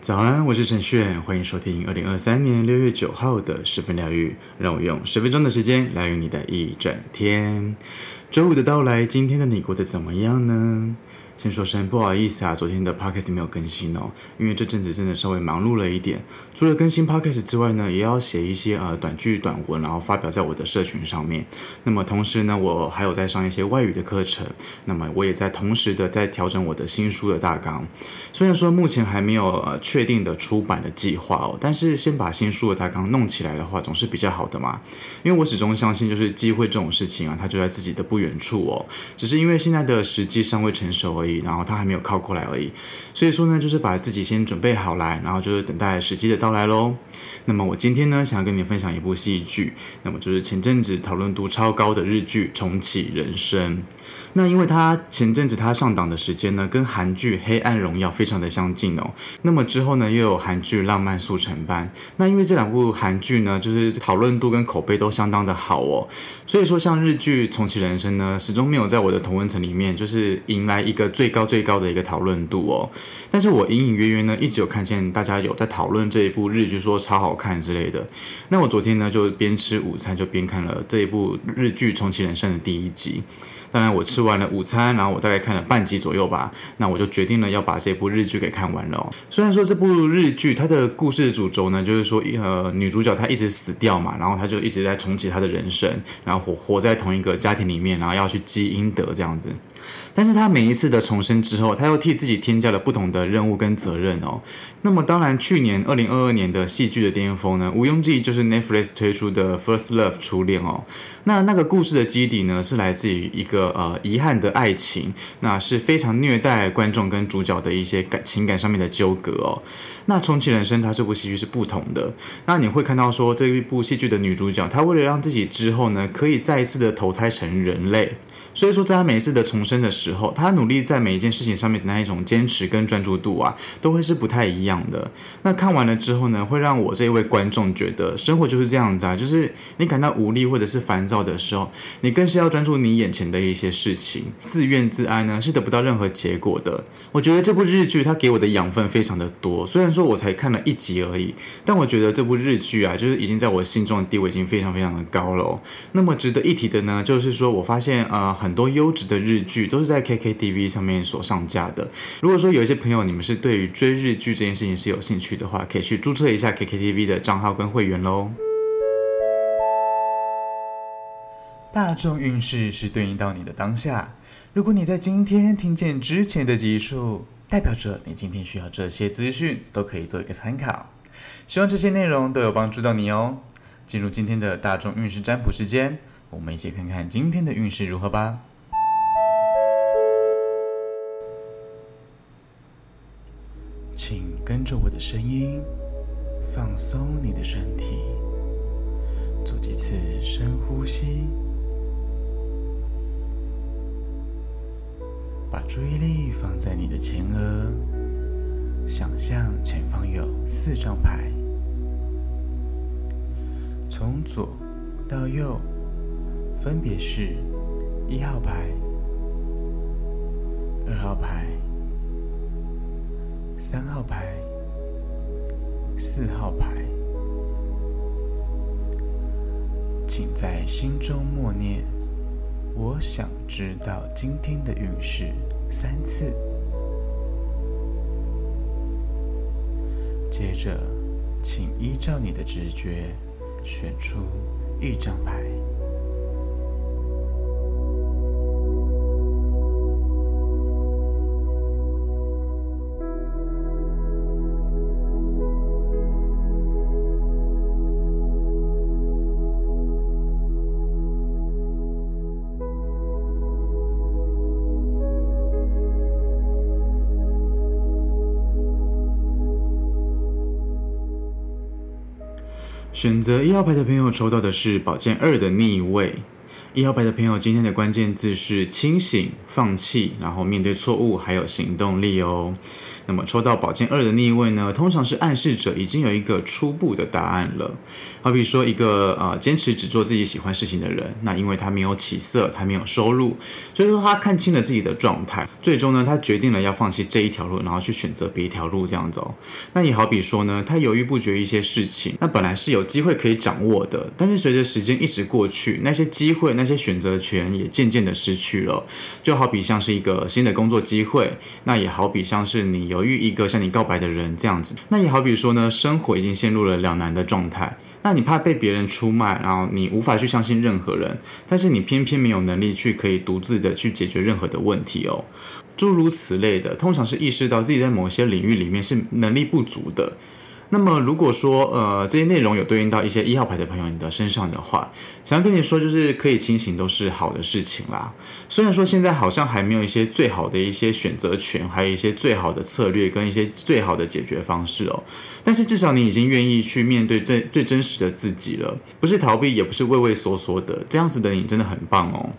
早安，我是陈炫，欢迎收听二零二三年六月九号的十分疗愈。让我用十分钟的时间疗愈你的一整天。周五的到来，今天的你过得怎么样呢？先说声不好意思啊，昨天的 podcast 没有更新哦，因为这阵子真的稍微忙碌了一点。除了更新 podcast 之外呢，也要写一些呃短句短文，然后发表在我的社群上面。那么同时呢，我还有在上一些外语的课程。那么我也在同时的在调整我的新书的大纲。虽然说目前还没有呃确定的出版的计划哦，但是先把新书的大纲弄起来的话，总是比较好的嘛。因为我始终相信，就是机会这种事情啊，它就在自己的不远处哦，只是因为现在的时机尚未成熟而已。然后他还没有靠过来而已，所以说呢，就是把自己先准备好来，然后就是等待时机的到来喽。那么我今天呢，想要跟你分享一部戏剧，那么就是前阵子讨论度超高的日剧《重启人生》。那因为它前阵子它上档的时间呢，跟韩剧《黑暗荣耀》非常的相近哦。那么之后呢，又有韩剧《浪漫速成班》。那因为这两部韩剧呢，就是讨论度跟口碑都相当的好哦。所以说，像日剧《重启人生》呢，始终没有在我的同温层里面，就是迎来一个最高最高的一个讨论度哦。但是我隐隐约约呢，一直有看见大家有在讨论这一部日剧，说超好看之类的。那我昨天呢，就边吃午餐就边看了这一部日剧《重启人生》的第一集。当然，我吃完了午餐，然后我大概看了半集左右吧，那我就决定了要把这部日剧给看完了。虽然说这部日剧它的故事主轴呢，就是说呃女主角她一直死掉嘛，然后她就一直在重启她的人生，然后活活在同一个家庭里面，然后要去积阴德这样子。但是她每一次的重生之后，她又替自己添加了不同的任务跟责任哦。那么当然，去年二零二二年的戏剧的巅峰呢，毋庸置疑就是 Netflix 推出的《First Love》初恋哦。那那个故事的基底呢，是来自于一个呃遗憾的爱情，那是非常虐待观众跟主角的一些感情感上面的纠葛哦。那重启人生，它这部戏剧是不同的。那你会看到说，这一部戏剧的女主角，她为了让自己之后呢，可以再一次的投胎成人类。所以说，在他每一次的重生的时候，他努力在每一件事情上面的那一种坚持跟专注度啊，都会是不太一样的。那看完了之后呢，会让我这一位观众觉得，生活就是这样子啊，就是你感到无力或者是烦躁的时候，你更是要专注你眼前的一些事情。自怨自哀呢，是得不到任何结果的。我觉得这部日剧它给我的养分非常的多，虽然说我才看了一集而已，但我觉得这部日剧啊，就是已经在我心中的地位已经非常非常的高了。那么值得一提的呢，就是说我发现啊。呃很多优质的日剧都是在 KKTV 上面所上架的。如果说有一些朋友，你们是对于追日剧这件事情是有兴趣的话，可以去注册一下 KKTV 的账号跟会员喽。大众运势是对应到你的当下。如果你在今天听见之前的集数，代表着你今天需要这些资讯，都可以做一个参考。希望这些内容都有帮助到你哦。进入今天的大众运势占卜时间。我们一起看看今天的运势如何吧。请跟着我的声音，放松你的身体，做几次深呼吸，把注意力放在你的前额，想象前方有四张牌，从左到右。分别是一号牌、二号牌、三号牌、四号牌，请在心中默念“我想知道今天的运势”三次。接着，请依照你的直觉选出一张牌。选择一号牌的朋友抽到的是宝剑二的逆位。一号牌的朋友，今天的关键字是清醒、放弃，然后面对错误，还有行动力哦。那么抽到宝剑二的逆位呢，通常是暗示着已经有一个初步的答案了。好比说一个呃坚持只做自己喜欢事情的人，那因为他没有起色，他没有收入，所以说他看清了自己的状态，最终呢，他决定了要放弃这一条路，然后去选择别一条路这样走。那也好比说呢，他犹豫不决一些事情，那本来是有机会可以掌握的，但是随着时间一直过去，那些机会、那些选择权也渐渐的失去了。就好比像是一个新的工作机会，那也好比像是你犹豫一个向你告白的人这样子，那也好比说呢，生活已经陷入了两难的状态。那你怕被别人出卖，然后你无法去相信任何人，但是你偏偏没有能力去可以独自的去解决任何的问题哦，诸如此类的，通常是意识到自己在某些领域里面是能力不足的。那么，如果说呃这些内容有对应到一些一号牌的朋友你的身上的话，想要跟你说，就是可以清醒都是好的事情啦。虽然说现在好像还没有一些最好的一些选择权，还有一些最好的策略跟一些最好的解决方式哦，但是至少你已经愿意去面对最最真实的自己了，不是逃避，也不是畏畏缩缩的，这样子的你真的很棒哦。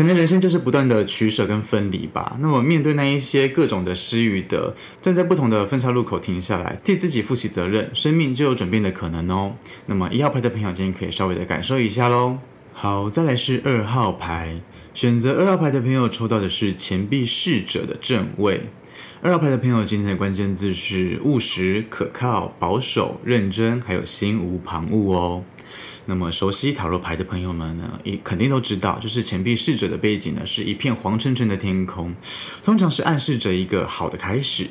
可能人生就是不断的取舍跟分离吧。那么面对那一些各种的失与得，站在不同的分岔路口停下来，替自己负起责任，生命就有转变的可能哦。那么一号牌的朋友今天可以稍微的感受一下喽。好，再来是二号牌，选择二号牌的朋友抽到的是钱币侍者的正位。二号牌的朋友今天的关键字是务实、可靠、保守、认真，还有心无旁骛哦。那么熟悉塔罗牌的朋友们呢，也肯定都知道，就是钱币逝者的背景呢，是一片黄澄澄的天空，通常是暗示着一个好的开始。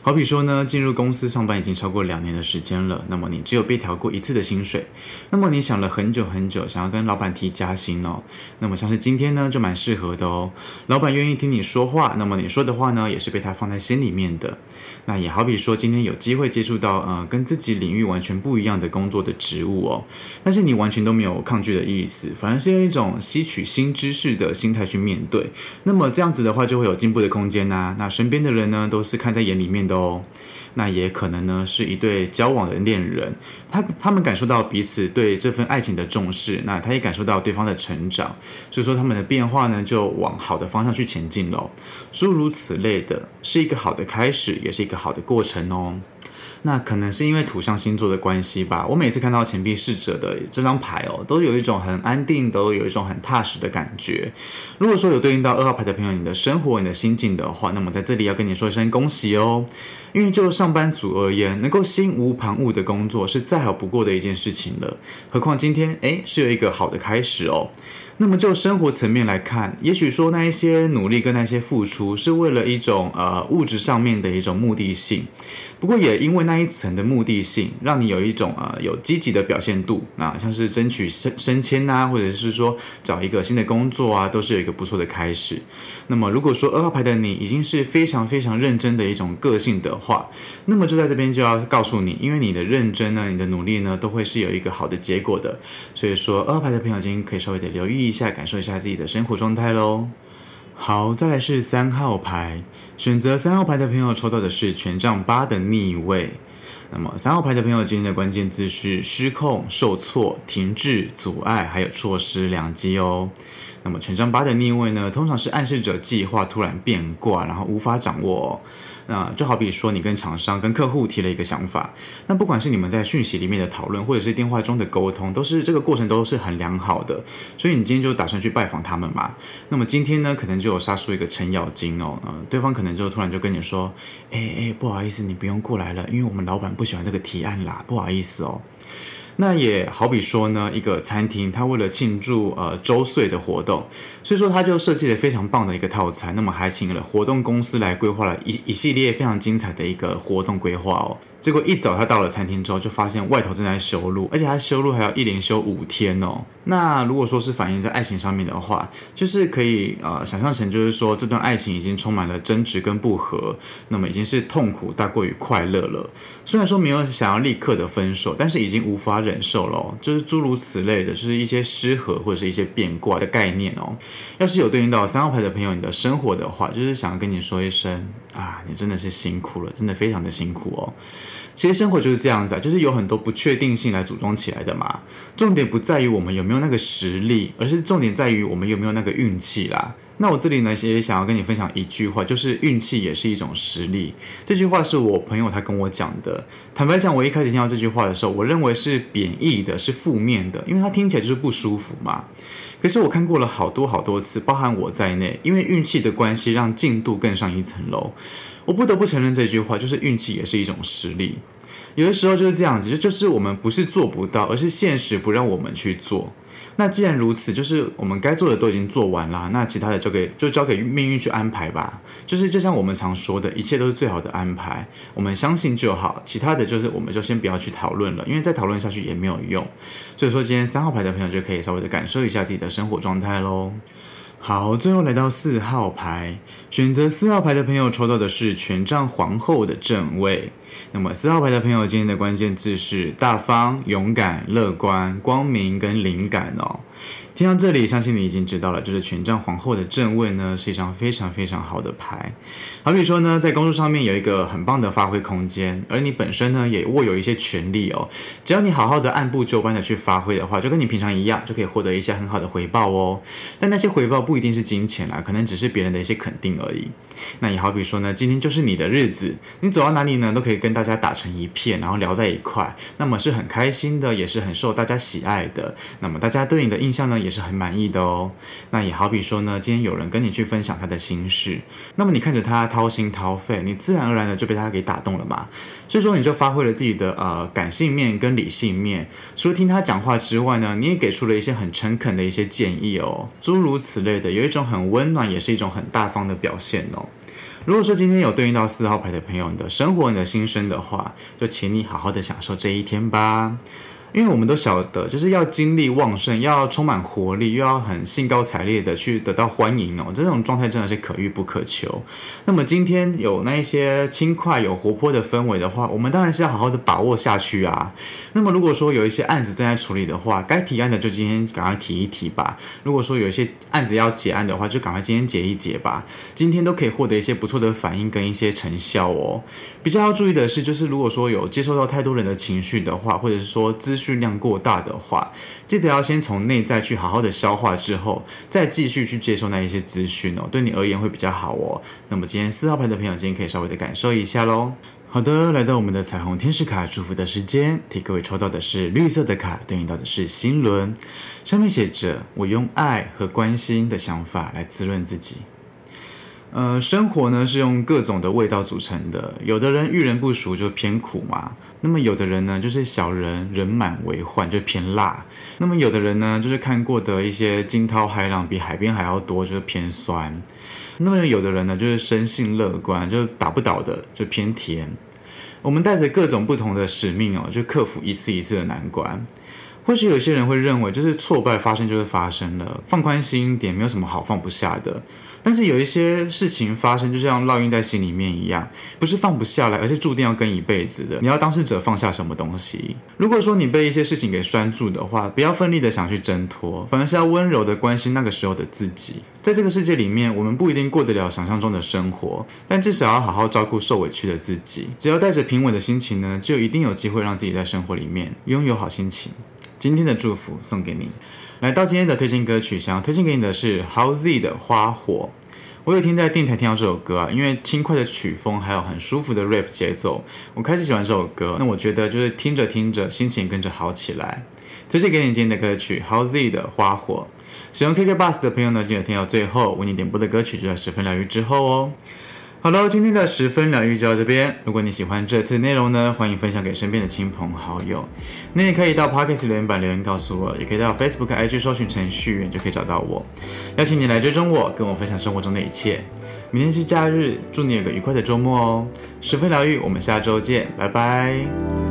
好比说呢，进入公司上班已经超过两年的时间了，那么你只有被调过一次的薪水，那么你想了很久很久，想要跟老板提加薪哦，那么像是今天呢，就蛮适合的哦，老板愿意听你说话，那么你说的话呢，也是被他放在心里面的。那也好比说，今天有机会接触到呃跟自己领域完全不一样的工作的职务哦，但是你完全都没有抗拒的意思，反而是用一种吸取新知识的心态去面对。那么这样子的话，就会有进步的空间呐。那身边的人呢，都是看在眼里面的哦。那也可能呢，是一对交往的恋人，他他们感受到彼此对这份爱情的重视，那他也感受到对方的成长，所以说他们的变化呢，就往好的方向去前进喽。诸如此类的，是一个好的开始，也是一个好的过程哦。那可能是因为土象星座的关系吧。我每次看到钱币侍者的这张牌哦，都有一种很安定，都有一种很踏实的感觉。如果说有对应到二号牌的朋友，你的生活、你的心境的话，那么在这里要跟你说一声恭喜哦。因为就上班族而言，能够心无旁骛的工作是再好不过的一件事情了。何况今天诶，是有一个好的开始哦。那么就生活层面来看，也许说那一些努力跟那些付出是为了一种呃物质上面的一种目的性，不过也因为那一层的目的性，让你有一种呃有积极的表现度啊，像是争取升升迁呐、啊，或者是说找一个新的工作啊，都是有一个不错的开始。那么如果说二号牌的你已经是非常非常认真的一种个性的话，那么就在这边就要告诉你，因为你的认真呢，你的努力呢，都会是有一个好的结果的。所以说二号牌的朋友今天可以稍微的留意一下，感受一下自己的生活状态喽。好，再来是三号牌，选择三号牌的朋友抽到的是权杖八的逆位。那么三号牌的朋友今天的关键字是失控、受挫、停滞、阻碍，还有错失良机哦。那么权杖八的逆位呢，通常是暗示着计划突然变卦，然后无法掌握。那就好比说，你跟厂商、跟客户提了一个想法，那不管是你们在讯息里面的讨论，或者是电话中的沟通，都是这个过程都是很良好的。所以你今天就打算去拜访他们嘛？那么今天呢，可能就有杀出一个程咬金哦。嗯，对方可能就突然就跟你说：“哎哎，不好意思，你不用过来了，因为我们老板不喜欢这个提案啦，不好意思哦。”那也好比说呢，一个餐厅，它为了庆祝呃周岁的活动，所以说它就设计了非常棒的一个套餐，那么还请了活动公司来规划了一一系列非常精彩的一个活动规划哦。结果一早他到了餐厅之后，就发现外头正在修路，而且他修路还要一连修五天哦。那如果说是反映在爱情上面的话，就是可以呃想象成就是说这段爱情已经充满了争执跟不和，那么已经是痛苦大过于快乐了。虽然说没有想要立刻的分手，但是已经无法忍受了哦，就是诸如此类的，就是一些失和或者是一些变卦的概念哦。要是有对应到三号牌的朋友，你的生活的话，就是想要跟你说一声啊，你真的是辛苦了，真的非常的辛苦哦。其实生活就是这样子啊，就是有很多不确定性来组装起来的嘛。重点不在于我们有没有那个实力，而是重点在于我们有没有那个运气啦。那我这里呢也想要跟你分享一句话，就是运气也是一种实力。这句话是我朋友他跟我讲的。坦白讲，我一开始听到这句话的时候，我认为是贬义的，是负面的，因为它听起来就是不舒服嘛。可是我看过了好多好多次，包含我在内，因为运气的关系，让进度更上一层楼。我不得不承认这句话，就是运气也是一种实力。有的时候就是这样子，就就是我们不是做不到，而是现实不让我们去做。那既然如此，就是我们该做的都已经做完了，那其他的交给就交给命运去安排吧。就是就像我们常说的，一切都是最好的安排，我们相信就好。其他的就是我们就先不要去讨论了，因为再讨论下去也没有用。所以说，今天三号牌的朋友就可以稍微的感受一下自己的生活状态喽。好，最后来到四号牌，选择四号牌的朋友抽到的是权杖皇后的正位。那么四号牌的朋友，今天的关键字是大方、勇敢、乐观、光明跟灵感哦。听到这里，相信你已经知道了，就是权杖皇后的正位呢，是一张非常非常好的牌。好比说呢，在工作上面有一个很棒的发挥空间，而你本身呢也握有一些权利哦。只要你好好的按部就班的去发挥的话，就跟你平常一样，就可以获得一些很好的回报哦。但那些回报不一定是金钱啦，可能只是别人的一些肯定而已。那也好比说呢，今天就是你的日子，你走到哪里呢，都可以跟大家打成一片，然后聊在一块，那么是很开心的，也是很受大家喜爱的。那么大家对你的印象呢，也也是很满意的哦。那也好比说呢，今天有人跟你去分享他的心事，那么你看着他掏心掏肺，你自然而然的就被他给打动了嘛。所以说你就发挥了自己的呃感性面跟理性面，除了听他讲话之外呢，你也给出了一些很诚恳的一些建议哦，诸如此类的，有一种很温暖，也是一种很大方的表现哦。如果说今天有对应到四号牌的朋友，你的生活、你的心声的话，就请你好好的享受这一天吧。因为我们都晓得，就是要精力旺盛，要充满活力，又要很兴高采烈的去得到欢迎哦。这种状态真的是可遇不可求。那么今天有那一些轻快、有活泼的氛围的话，我们当然是要好好的把握下去啊。那么如果说有一些案子正在处理的话，该提案的就今天赶快提一提吧。如果说有一些案子要结案的话，就赶快今天结一结吧。今天都可以获得一些不错的反应跟一些成效哦。比较要注意的是，就是如果说有接受到太多人的情绪的话，或者是说资讯量过大的话，记得要先从内在去好好的消化之后，再继续去接受那一些资讯哦，对你而言会比较好哦。那么今天四号牌的朋友，今天可以稍微的感受一下喽。好的，来到我们的彩虹天使卡祝福的时间，替各位抽到的是绿色的卡，对应到的是心轮，上面写着：“我用爱和关心的想法来滋润自己。”呃，生活呢是用各种的味道组成的，有的人遇人不淑就偏苦嘛，那么有的人呢就是小人人满为患就偏辣，那么有的人呢就是看过的一些惊涛骇浪比海边还要多就是偏酸，那么有的人呢就是生性乐观就打不倒的就偏甜，我们带着各种不同的使命哦，就克服一次一次的难关。或许有些人会认为就是挫败发生就是发生了，放宽心一点，没有什么好放不下的。但是有一些事情发生，就像烙印在心里面一样，不是放不下来，而是注定要跟一辈子的。你要当事者放下什么东西？如果说你被一些事情给拴住的话，不要奋力的想去挣脱，反而是要温柔的关心那个时候的自己。在这个世界里面，我们不一定过得了想象中的生活，但至少要好好照顾受委屈的自己。只要带着平稳的心情呢，就一定有机会让自己在生活里面拥有好心情。今天的祝福送给你。来到今天的推荐歌曲，想要推荐给你的是 Howzy 的《花火》。我有听在电台听到这首歌啊，因为轻快的曲风还有很舒服的 rap 节奏，我开始喜欢这首歌。那我觉得就是听着听着，心情跟着好起来。推荐给你今天的歌曲 Howzy 的《花火》。使用 KK Bus 的朋友呢，记得听到最后，为你点播的歌曲就在十分疗愈之后哦。好了，今天的十分疗愈就到这边。如果你喜欢这次内容呢，欢迎分享给身边的亲朋好友。你也可以到 Podcast 留言板留言告诉我，也可以到 Facebook IG 搜寻程序员就可以找到我。邀请你来追踪我，跟我分享生活中的一切。明天是假日，祝你有个愉快的周末哦。十分疗愈，我们下周见，拜拜。